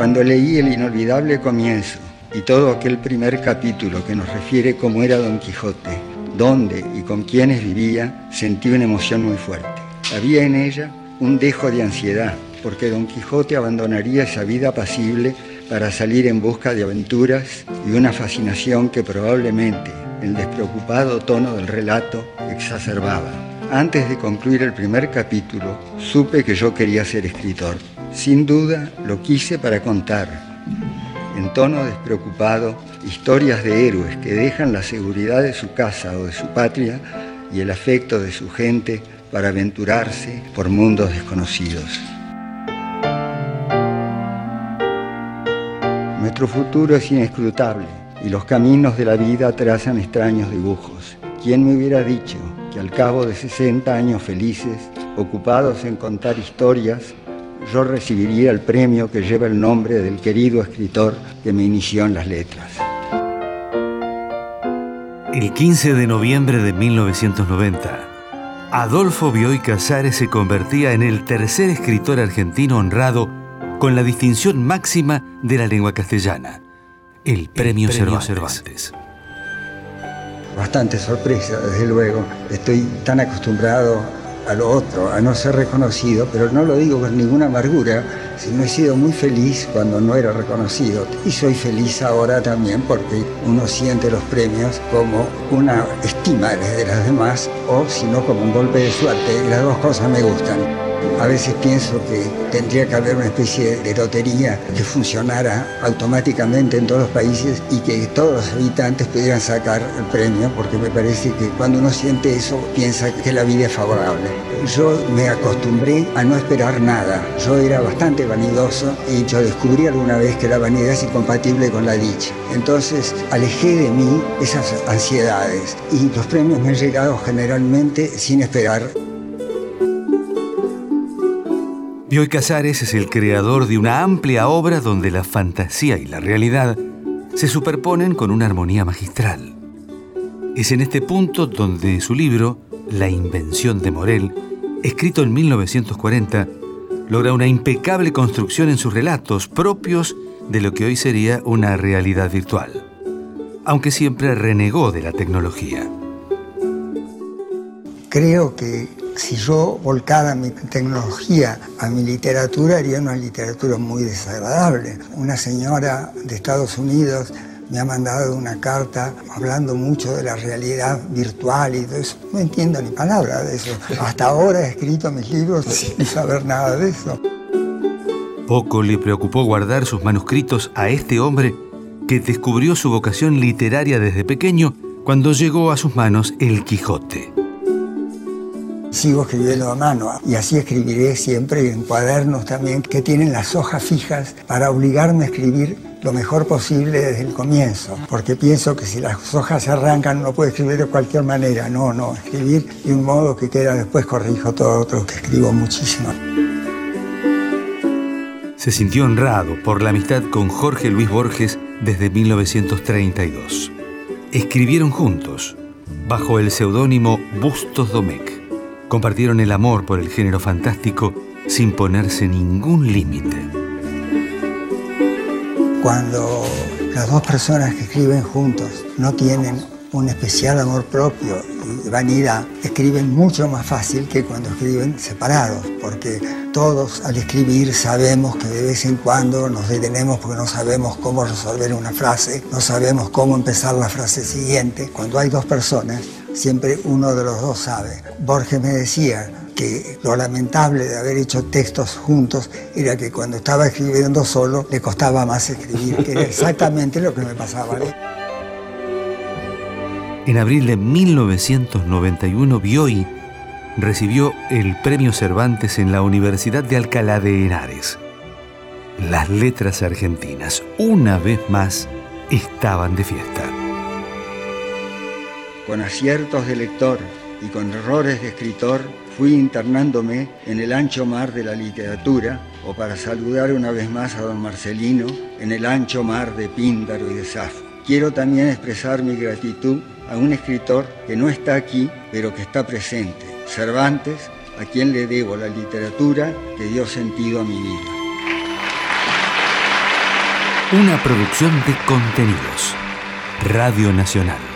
Cuando leí el inolvidable comienzo y todo aquel primer capítulo que nos refiere cómo era Don Quijote, dónde y con quiénes vivía, sentí una emoción muy fuerte. Había en ella un dejo de ansiedad, porque Don Quijote abandonaría esa vida apacible para salir en busca de aventuras y una fascinación que probablemente el despreocupado tono del relato exacerbaba. Antes de concluir el primer capítulo, supe que yo quería ser escritor. Sin duda, lo quise para contar, en tono despreocupado, historias de héroes que dejan la seguridad de su casa o de su patria y el afecto de su gente para aventurarse por mundos desconocidos. Nuestro futuro es inescrutable y los caminos de la vida trazan extraños dibujos. ¿Quién me hubiera dicho que al cabo de 60 años felices, ocupados en contar historias, yo recibiría el premio que lleva el nombre del querido escritor que me inició en las letras? El 15 de noviembre de 1990, Adolfo Bioy Casares se convertía en el tercer escritor argentino honrado con la distinción máxima de la lengua castellana, el Premio, Cervantes. Bastante sorpresa, desde luego. Estoy tan acostumbrado a lo otro, a no ser reconocido, pero no lo digo con ninguna amargura, sino he sido muy feliz cuando no era reconocido. Y soy feliz ahora también porque uno siente los premios como una estima de las demás o si no como un golpe de suerte. Las dos cosas me gustan. A veces pienso que tendría que haber una especie de lotería que funcionara automáticamente en todos los países y que todos los habitantes pudieran sacar el premio, porque me parece que cuando uno siente eso piensa que la vida es favorable. Yo me acostumbré a no esperar nada. Yo era bastante vanidoso y yo descubrí alguna vez que la vanidad es incompatible con la dicha. Entonces alejé de mí esas ansiedades y los premios me han llegado generalmente sin esperar. Bioy Casares es el creador de una amplia obra donde la fantasía y la realidad se superponen con una armonía magistral. Es en este punto donde su libro, La invención de Morel, escrito en 1940, logra una impecable construcción en sus relatos propios de lo que hoy sería una realidad virtual, aunque siempre renegó de la tecnología. Creo que si yo volcara mi tecnología a mi literatura, haría una literatura muy desagradable. Una señora de Estados Unidos me ha mandado una carta hablando mucho de la realidad virtual y todo eso. No entiendo ni palabra de eso. Hasta ahora he escrito mis libros sin saber nada de eso. Poco le preocupó guardar sus manuscritos a este hombre que descubrió su vocación literaria desde pequeño cuando llegó a sus manos El Quijote. Sigo escribiendo a mano y así escribiré siempre en cuadernos también que tienen las hojas fijas para obligarme a escribir lo mejor posible desde el comienzo, porque pienso que si las hojas se arrancan no puedo escribir de cualquier manera, no, no, escribir de un modo que queda después corrijo todo otro que escribo muchísimo. Se sintió honrado por la amistad con Jorge Luis Borges desde 1932. Escribieron juntos, bajo el seudónimo Bustos Domecq compartieron el amor por el género fantástico sin ponerse ningún límite. Cuando las dos personas que escriben juntos no tienen un especial amor propio y vanidad, escriben mucho más fácil que cuando escriben separados, porque todos al escribir sabemos que de vez en cuando nos detenemos porque no sabemos cómo resolver una frase, no sabemos cómo empezar la frase siguiente. Cuando hay dos personas, siempre uno de los dos sabe. Borges me decía que lo lamentable de haber hecho textos juntos era que cuando estaba escribiendo solo le costaba más escribir, que era exactamente lo que me pasaba. En abril de 1991, Bioy recibió el Premio Cervantes en la Universidad de Alcalá de Henares. Las letras argentinas, una vez más, estaban de fiesta con aciertos de lector y con errores de escritor, fui internándome en el ancho mar de la literatura, o para saludar una vez más a don Marcelino, en el ancho mar de Píndaro y de Safo. Quiero también expresar mi gratitud a un escritor que no está aquí, pero que está presente, Cervantes, a quien le debo la literatura que dio sentido a mi vida. Una producción de contenidos. Radio Nacional.